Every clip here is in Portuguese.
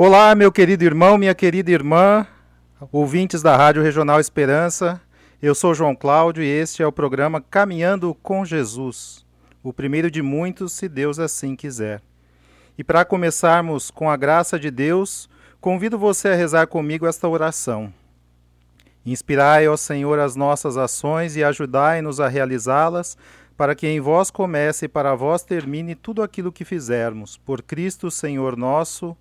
Olá, meu querido irmão, minha querida irmã, ouvintes da Rádio Regional Esperança. Eu sou João Cláudio e este é o programa Caminhando com Jesus, o primeiro de muitos, se Deus assim quiser. E para começarmos com a graça de Deus, convido você a rezar comigo esta oração. Inspirai, ó Senhor, as nossas ações e ajudai-nos a realizá-las, para que em vós comece e para vós termine tudo aquilo que fizermos. Por Cristo, Senhor nosso.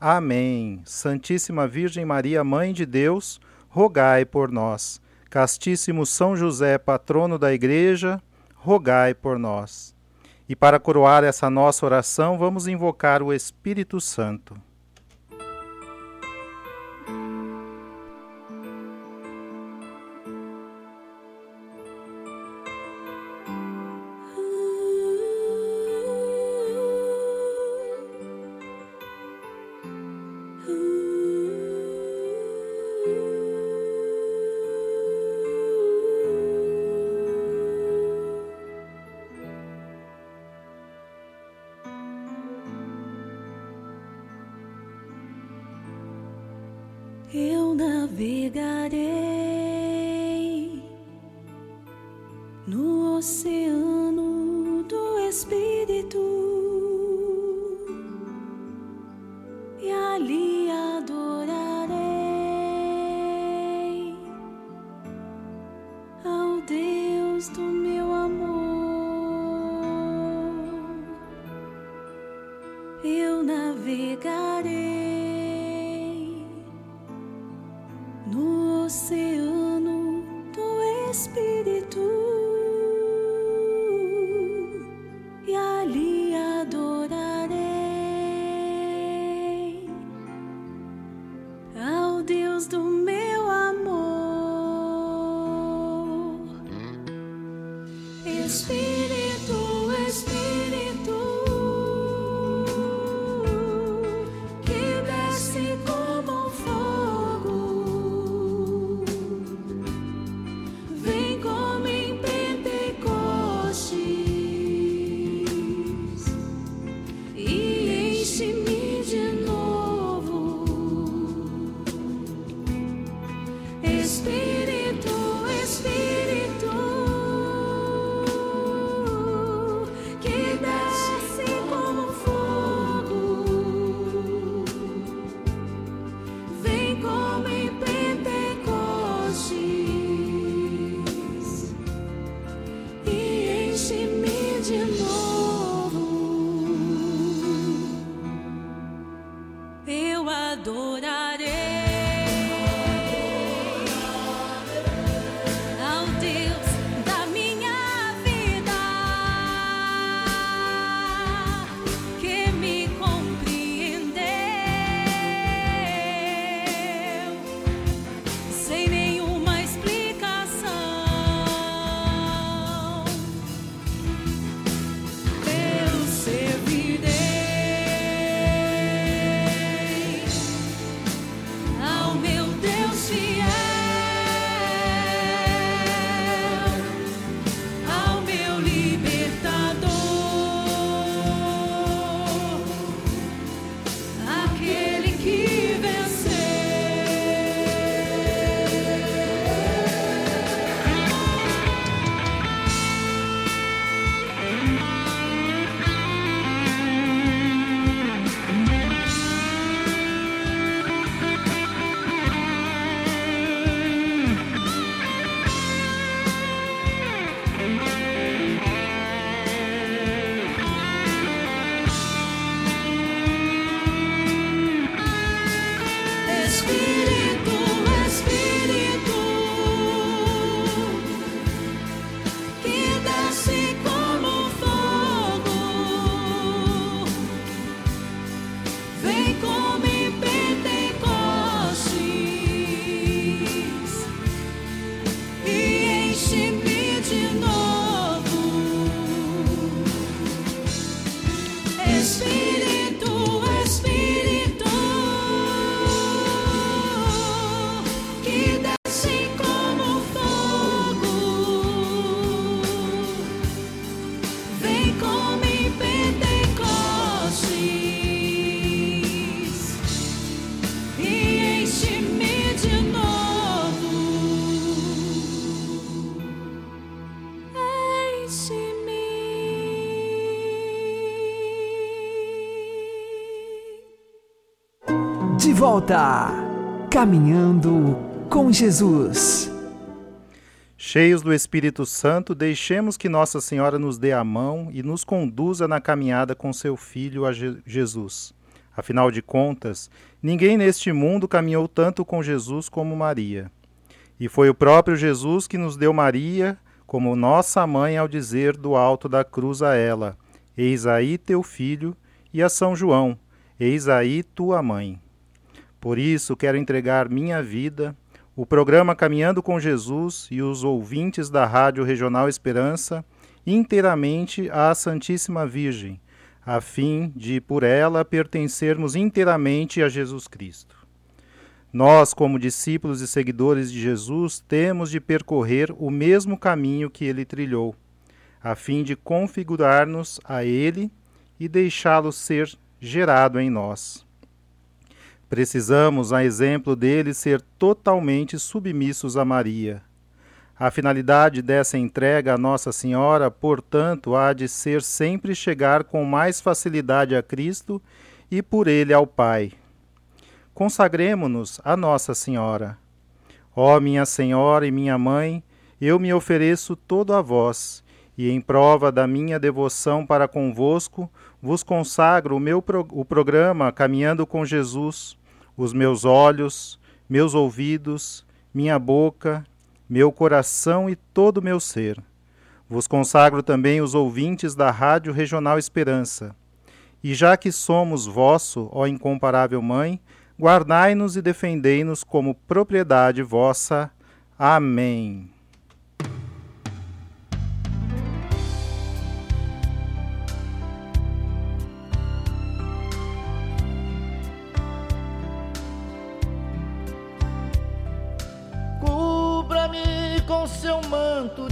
Amém. Santíssima Virgem Maria, Mãe de Deus, rogai por nós. Castíssimo São José, patrono da Igreja, rogai por nós. E para coroar essa nossa oração, vamos invocar o Espírito Santo. Espírito, volta. Caminhando com Jesus. Cheios do Espírito Santo, deixemos que Nossa Senhora nos dê a mão e nos conduza na caminhada com seu Filho a Je Jesus. Afinal de contas, ninguém neste mundo caminhou tanto com Jesus como Maria. E foi o próprio Jesus que nos deu Maria como nossa mãe ao dizer do alto da cruz a ela: Eis aí teu filho, e a São João: Eis aí tua mãe. Por isso quero entregar minha vida, o programa Caminhando com Jesus e os ouvintes da Rádio Regional Esperança inteiramente à Santíssima Virgem, a fim de, por ela, pertencermos inteiramente a Jesus Cristo. Nós, como discípulos e seguidores de Jesus, temos de percorrer o mesmo caminho que ele trilhou, a fim de configurar-nos a ele e deixá-lo ser gerado em nós. Precisamos, a exemplo dele, ser totalmente submissos a Maria. A finalidade dessa entrega a Nossa Senhora, portanto, há de ser sempre chegar com mais facilidade a Cristo e por ele ao Pai. Consagremo-nos a Nossa Senhora. Ó minha Senhora e minha Mãe, eu me ofereço todo a vós, e em prova da minha devoção para convosco, vos consagro o meu pro o programa Caminhando com Jesus, os meus olhos, meus ouvidos, minha boca, meu coração e todo o meu ser. Vos consagro também os ouvintes da Rádio Regional Esperança. E já que somos vosso, ó incomparável Mãe, guardai-nos e defendei-nos como propriedade vossa. Amém.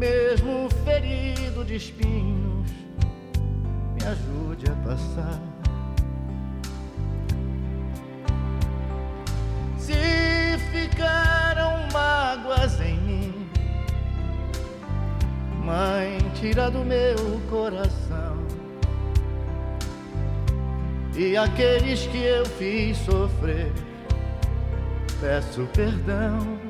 mesmo ferido de espinhos, me ajude a passar. Se ficaram mágoas em mim, Mãe, tira do meu coração. E aqueles que eu fiz sofrer, peço perdão.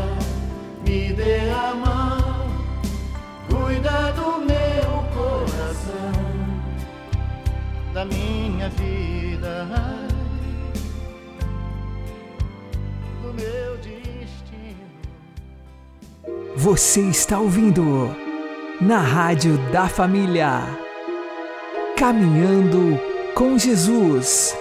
minha vida, do meu destino. Você está ouvindo na Rádio da Família. Caminhando com Jesus.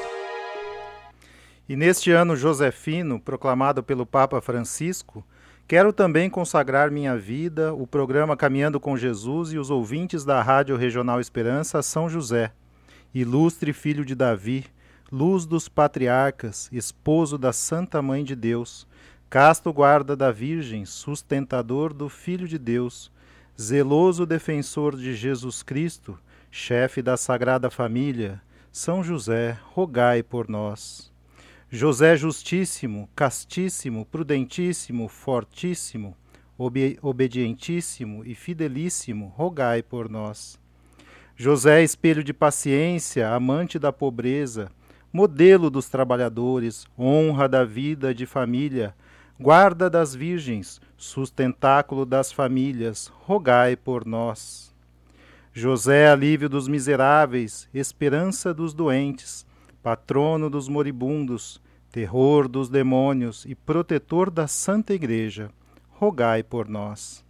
E neste ano josefino, proclamado pelo Papa Francisco, quero também consagrar minha vida, o programa Caminhando com Jesus e os ouvintes da Rádio Regional Esperança São José, ilustre filho de Davi, luz dos patriarcas, esposo da Santa Mãe de Deus, casto guarda da Virgem, sustentador do Filho de Deus, zeloso defensor de Jesus Cristo, chefe da Sagrada Família, São José, rogai por nós. José justíssimo, castíssimo, prudentíssimo, fortíssimo, obe obedientíssimo e fidelíssimo, rogai por nós. José, espelho de paciência, amante da pobreza, modelo dos trabalhadores, honra da vida de família, guarda das virgens, sustentáculo das famílias, rogai por nós. José, alívio dos miseráveis, esperança dos doentes, patrono dos moribundos, terror dos demônios e protetor da Santa Igreja, rogai por nós.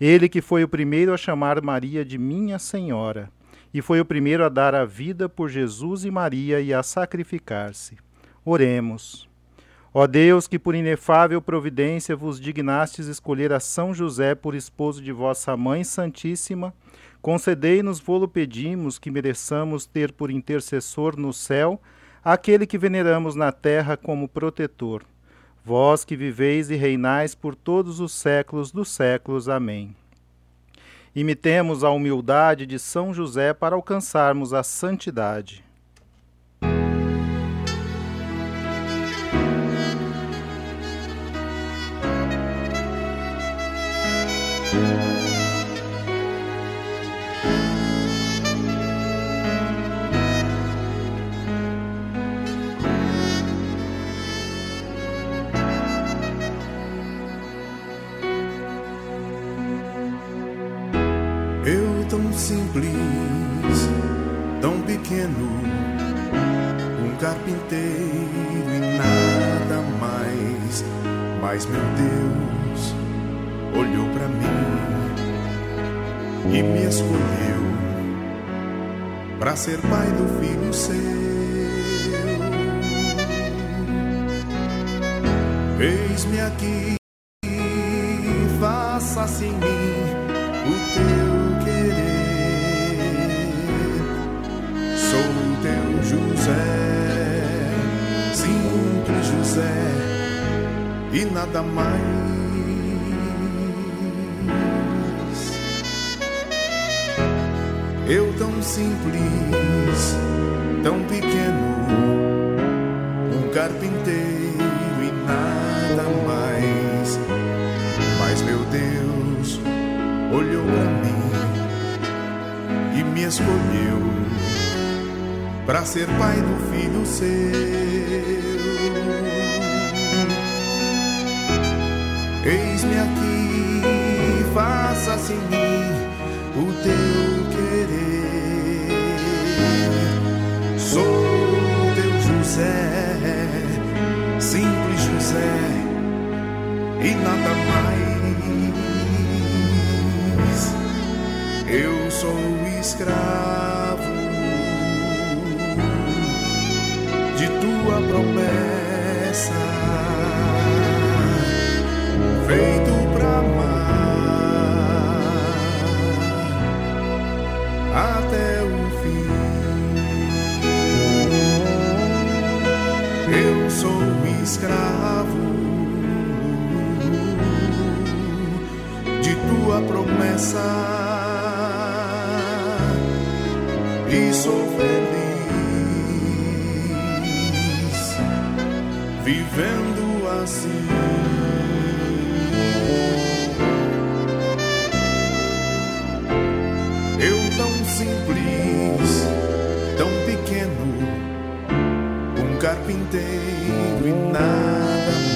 Ele que foi o primeiro a chamar Maria de Minha Senhora, e foi o primeiro a dar a vida por Jesus e Maria e a sacrificar-se. Oremos. Ó Deus, que por inefável providência vos dignastes escolher a São José por esposo de vossa Mãe Santíssima, concedei-nos, vô-lo pedimos, que mereçamos ter por intercessor no céu aquele que veneramos na terra como protetor. Vós que viveis e reinais por todos os séculos dos séculos. Amém. Imitemos a humildade de São José para alcançarmos a santidade. Tão simples, tão pequeno, um carpinteiro e nada mais. Mas meu Deus olhou para mim e me escolheu para ser pai do filho seu. Eis-me aqui, nada mais. Eu tão simples, tão pequeno, um carpinteiro e nada mais. Mas meu Deus olhou para mim e me escolheu para ser pai do filho seu. Eis-me aqui, faça-se em mim o teu querer. Sou teu José, simples José, e nada mais. Eu sou escravo de tua promessa, promessa e sou feliz vivendo assim. Eu tão simples, tão pequeno, um carpinteiro e nada mais.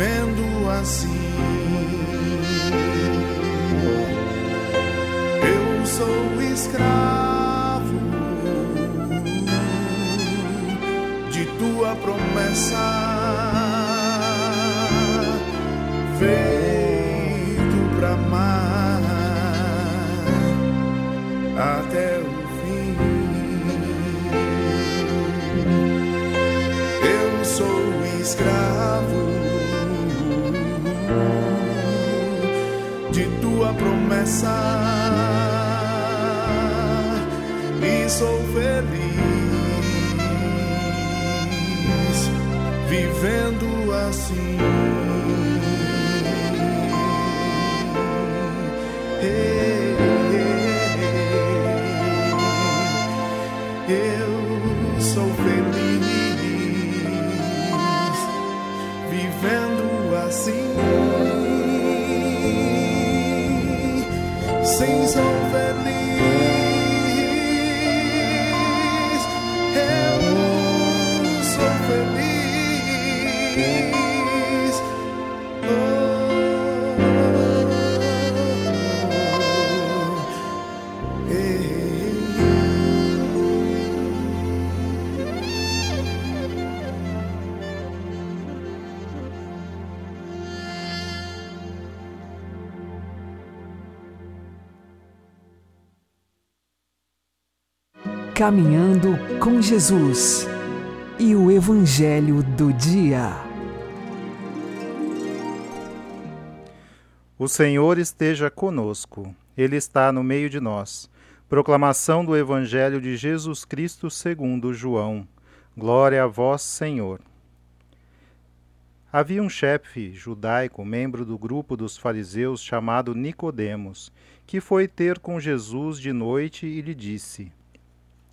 Vivendo assim. Eu sou escravo de tua promessa. Promessa e sou feliz vivendo assim. Eu sou feliz vivendo assim. Sim, sou feliz. Eu sou feliz. Caminhando com Jesus e o Evangelho do Dia. O Senhor esteja conosco, Ele está no meio de nós. Proclamação do Evangelho de Jesus Cristo segundo João. Glória a vós, Senhor. Havia um chefe judaico, membro do grupo dos fariseus, chamado Nicodemos, que foi ter com Jesus de noite e lhe disse: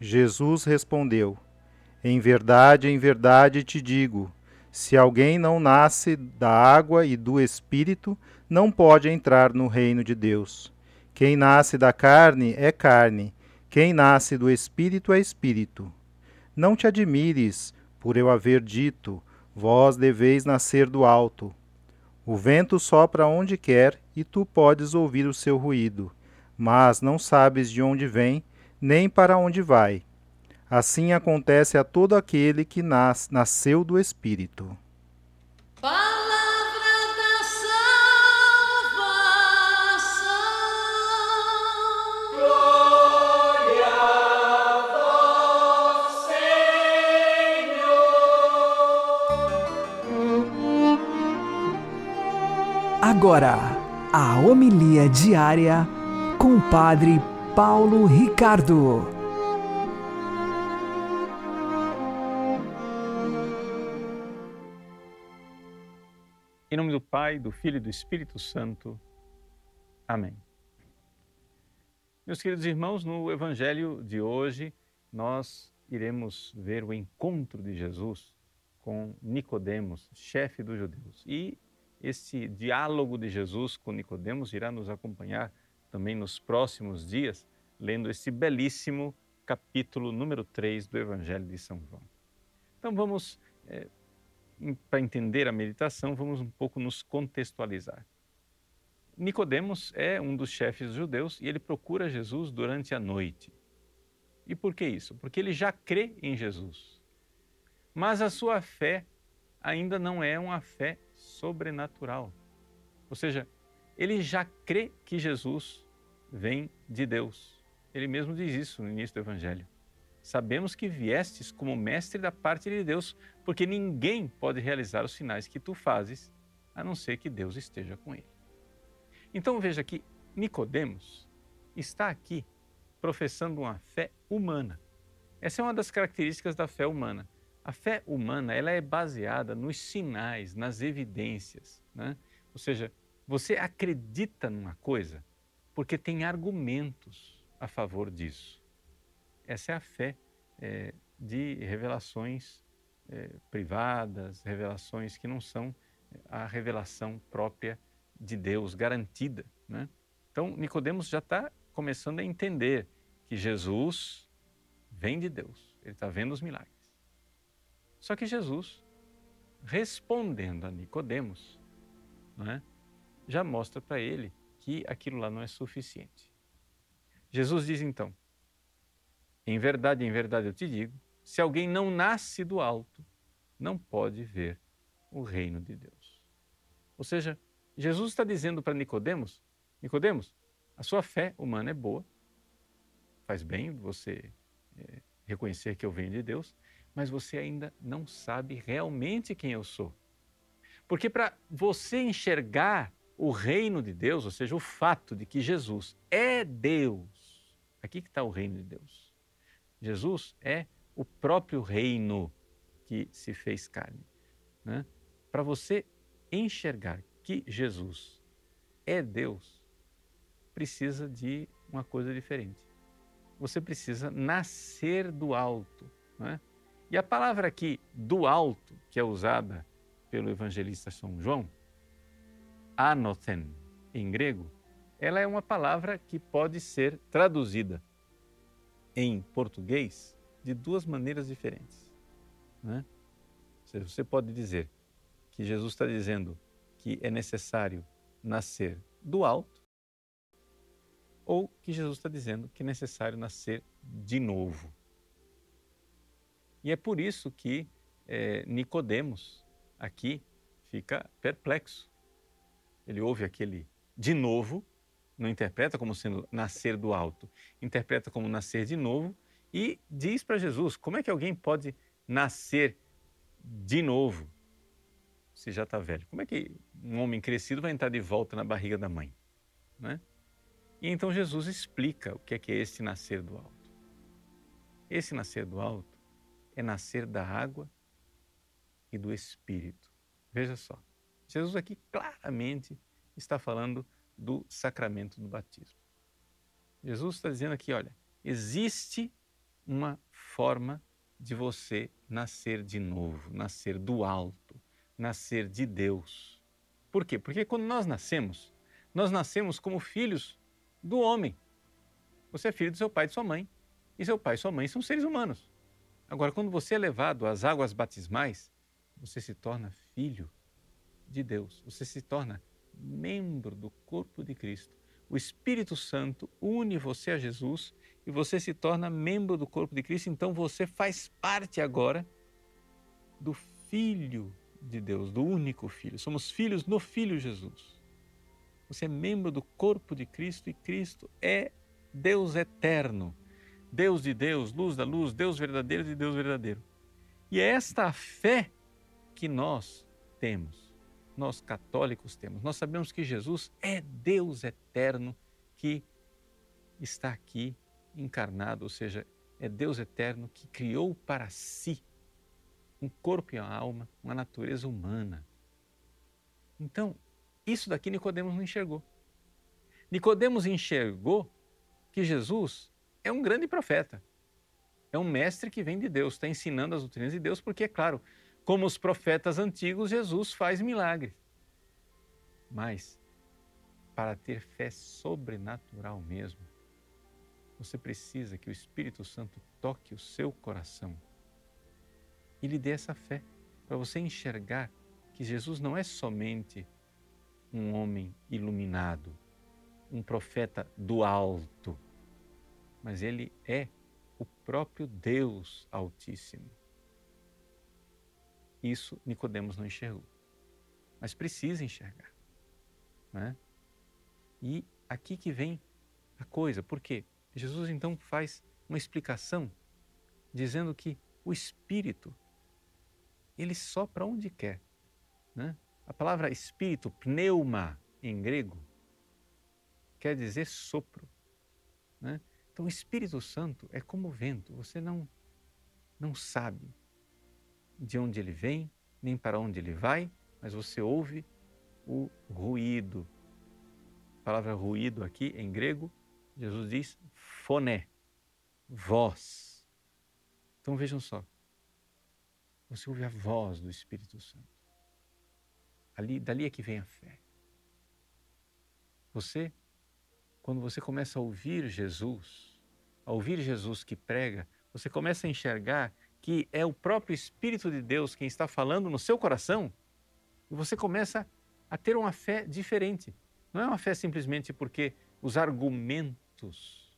Jesus respondeu: em verdade, em verdade te digo: se alguém não nasce da água e do espírito, não pode entrar no reino de Deus. Quem nasce da carne é carne, quem nasce do espírito é espírito. Não te admires por eu haver dito: vós deveis nascer do alto. O vento sopra onde quer e tu podes ouvir o seu ruído, mas não sabes de onde vem, nem para onde vai. Assim acontece a todo aquele que nas, nasceu do Espírito. Palavra da salvação. Glória a vós, Senhor. Agora, a homilia diária com o Padre Paulo Ricardo. Em nome do Pai, do Filho e do Espírito Santo. Amém. Meus queridos irmãos, no Evangelho de hoje, nós iremos ver o encontro de Jesus com Nicodemos, chefe dos judeus. E esse diálogo de Jesus com Nicodemos irá nos acompanhar também nos próximos dias, lendo esse belíssimo capítulo número 3 do Evangelho de São João. Então vamos é, para entender a meditação, vamos um pouco nos contextualizar. Nicodemos é um dos chefes judeus e ele procura Jesus durante a noite. E por que isso? Porque ele já crê em Jesus. Mas a sua fé ainda não é uma fé sobrenatural. Ou seja, ele já crê que Jesus vem de Deus. Ele mesmo diz isso no início do evangelho sabemos que viestes como mestre da parte de Deus, porque ninguém pode realizar os sinais que tu fazes, a não ser que Deus esteja com ele. Então veja que Nicodemos está aqui professando uma fé humana. Essa é uma das características da fé humana. A fé humana ela é baseada nos sinais, nas evidências. Né? Ou seja, você acredita numa coisa porque tem argumentos a favor disso. Essa é a fé é, de revelações é, privadas, revelações que não são a revelação própria de Deus, garantida. Né? Então, Nicodemos já está começando a entender que Jesus vem de Deus, ele está vendo os milagres. Só que Jesus, respondendo a Nicodemos, é, já mostra para ele que aquilo lá não é suficiente. Jesus diz então: em verdade, em verdade eu te digo: se alguém não nasce do alto, não pode ver o reino de Deus. Ou seja, Jesus está dizendo para Nicodemos: Nicodemos, a sua fé humana é boa, faz bem você é, reconhecer que eu venho de Deus, mas você ainda não sabe realmente quem eu sou. Porque para você enxergar o reino de Deus, ou seja, o fato de que Jesus é Deus, aqui que está o reino de Deus. Jesus é o próprio reino que se fez carne. Né? Para você enxergar que Jesus é Deus, precisa de uma coisa diferente. Você precisa nascer do alto. Né? E a palavra aqui, do alto, que é usada pelo evangelista São João, anothen, em grego, ela é uma palavra que pode ser traduzida em português de duas maneiras diferentes. Né? Você pode dizer que Jesus está dizendo que é necessário nascer do alto, ou que Jesus está dizendo que é necessário nascer de novo. E é por isso que é, Nicodemos aqui fica perplexo. Ele ouve aquele de novo não interpreta como sendo nascer do alto, interpreta como nascer de novo e diz para Jesus: como é que alguém pode nascer de novo se já está velho? Como é que um homem crescido vai entrar de volta na barriga da mãe? Né? E então Jesus explica o que é que é esse nascer do alto. Esse nascer do alto é nascer da água e do Espírito. Veja só, Jesus aqui claramente está falando do sacramento do batismo. Jesus está dizendo aqui, olha, existe uma forma de você nascer de novo, nascer do alto, nascer de Deus. Por quê? Porque quando nós nascemos, nós nascemos como filhos do homem. Você é filho do seu pai e de sua mãe. E seu pai e sua mãe são seres humanos. Agora, quando você é levado às águas batismais, você se torna filho de Deus. Você se torna membro do corpo de Cristo. O Espírito Santo une você a Jesus e você se torna membro do corpo de Cristo. Então você faz parte agora do Filho de Deus, do único Filho. Somos filhos no Filho Jesus. Você é membro do corpo de Cristo e Cristo é Deus eterno, Deus de Deus, luz da luz, Deus verdadeiro de Deus verdadeiro. E é esta fé que nós temos, nós católicos temos. Nós sabemos que Jesus é Deus eterno que está aqui encarnado, ou seja, é Deus eterno que criou para si um corpo e uma alma, uma natureza humana. Então, isso daqui Nicodemos não enxergou. Nicodemos enxergou que Jesus é um grande profeta. É um mestre que vem de Deus, está ensinando as doutrinas de Deus, porque, é claro, como os profetas antigos, Jesus faz milagres. Mas, para ter fé sobrenatural mesmo, você precisa que o Espírito Santo toque o seu coração e lhe dê essa fé, para você enxergar que Jesus não é somente um homem iluminado, um profeta do alto, mas ele é o próprio Deus Altíssimo. Isso Nicodemos não enxergou, mas precisa enxergar, né? E aqui que vem a coisa, porque Jesus então faz uma explicação dizendo que o Espírito ele sopra onde quer. Né? A palavra espírito, pneuma, em grego, quer dizer sopro. Né? Então, o Espírito Santo é como o vento, você não, não sabe de onde ele vem, nem para onde ele vai, mas você ouve o ruído. A palavra ruído aqui em grego, Jesus diz foné, voz. Então vejam só, você ouve a voz do Espírito Santo. Ali, dali é que vem a fé. Você, quando você começa a ouvir Jesus, a ouvir Jesus que prega, você começa a enxergar que é o próprio Espírito de Deus quem está falando no seu coração, e você começa a ter uma fé diferente. Não é uma fé simplesmente porque os argumentos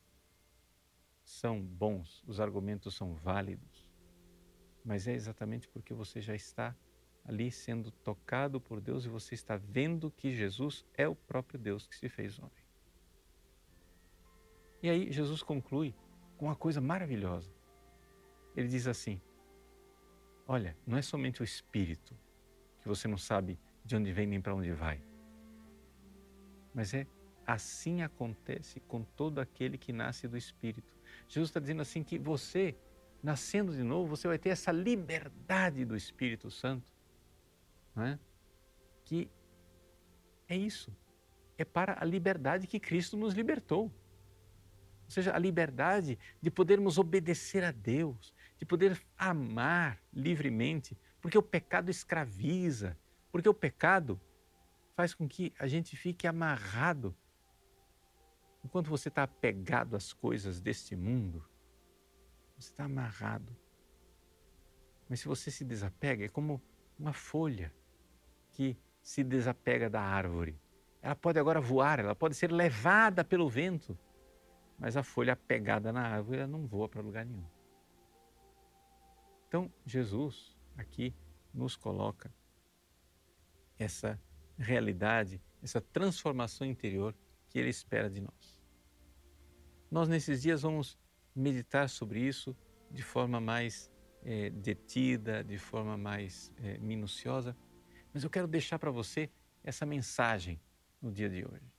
são bons, os argumentos são válidos mas é exatamente porque você já está ali sendo tocado por Deus e você está vendo que Jesus é o próprio Deus que se fez homem. E aí Jesus conclui com uma coisa maravilhosa. Ele diz assim: Olha, não é somente o espírito que você não sabe de onde vem nem para onde vai, mas é assim acontece com todo aquele que nasce do espírito. Jesus está dizendo assim que você nascendo de novo, você vai ter essa liberdade do Espírito Santo, não é? que é isso, é para a liberdade que Cristo nos libertou. Ou seja, a liberdade de podermos obedecer a Deus, de poder amar livremente, porque o pecado escraviza, porque o pecado faz com que a gente fique amarrado. Enquanto você está apegado às coisas deste mundo, você está amarrado. Mas se você se desapega, é como uma folha que se desapega da árvore. Ela pode agora voar, ela pode ser levada pelo vento, mas a folha apegada na árvore ela não voa para lugar nenhum. Então, Jesus aqui nos coloca essa realidade, essa transformação interior que Ele espera de nós. Nós, nesses dias, vamos meditar sobre isso de forma mais é, detida, de forma mais é, minuciosa, mas eu quero deixar para você essa mensagem no dia de hoje.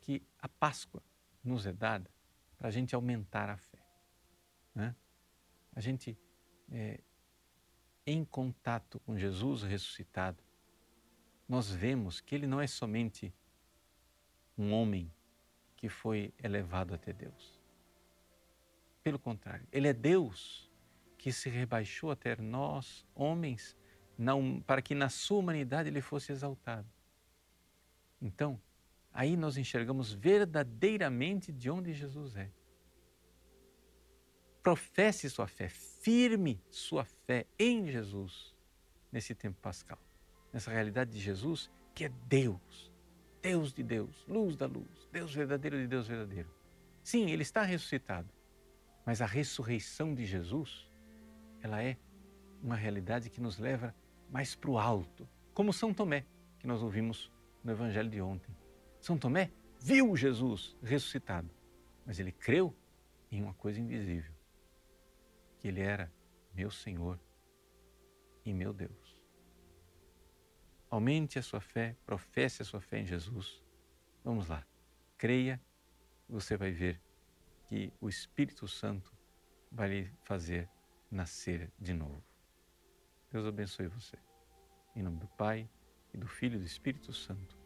Que a Páscoa nos é dada para a gente aumentar a fé. Né? A gente, é, em contato com Jesus ressuscitado, nós vemos que ele não é somente um homem que foi elevado até Deus. Pelo contrário, ele é Deus que se rebaixou até nós, homens, não, para que na sua humanidade ele fosse exaltado. Então, aí nós enxergamos verdadeiramente de onde Jesus é. Professe sua fé, firme sua fé em Jesus nesse tempo pascal, nessa realidade de Jesus que é Deus, Deus de Deus, luz da luz, Deus verdadeiro de Deus verdadeiro. Sim, ele está ressuscitado, mas a ressurreição de Jesus, ela é uma realidade que nos leva mais para o alto, como São Tomé, que nós ouvimos no Evangelho de ontem. São Tomé viu Jesus ressuscitado, mas ele creu em uma coisa invisível, que ele era meu Senhor e meu Deus. Aumente a sua fé, professe a sua fé em Jesus. Vamos lá, creia, você vai ver que o Espírito Santo vai lhe fazer nascer de novo. Deus abençoe você. Em nome do Pai, e do Filho e do Espírito Santo.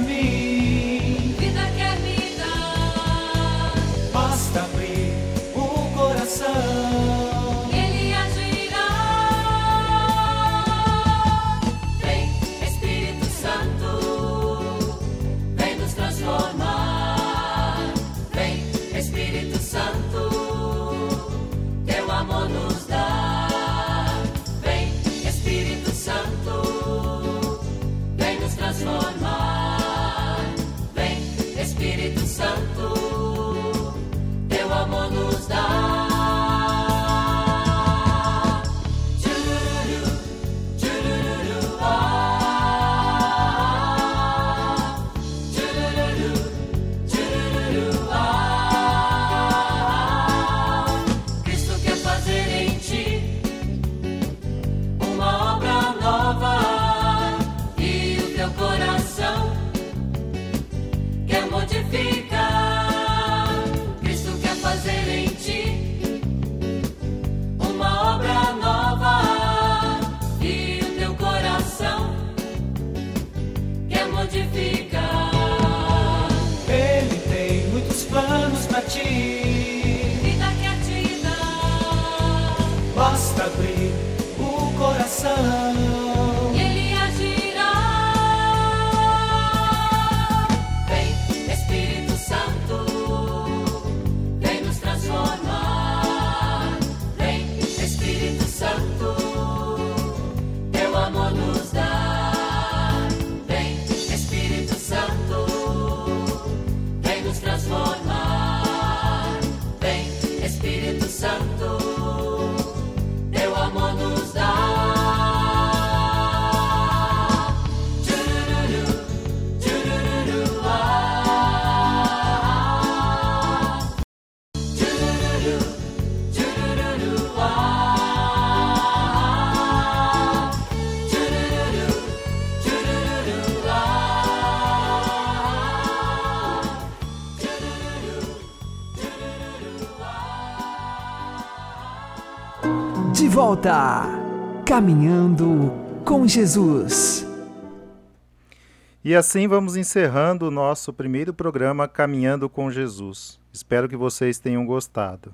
me. Ti. Volta! Caminhando com Jesus. E assim vamos encerrando o nosso primeiro programa Caminhando com Jesus. Espero que vocês tenham gostado.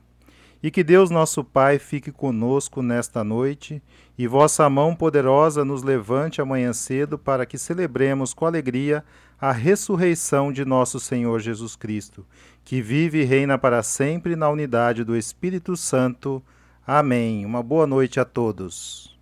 E que Deus nosso Pai fique conosco nesta noite e vossa mão poderosa nos levante amanhã cedo para que celebremos com alegria a ressurreição de nosso Senhor Jesus Cristo, que vive e reina para sempre na unidade do Espírito Santo. Amém. Uma boa noite a todos.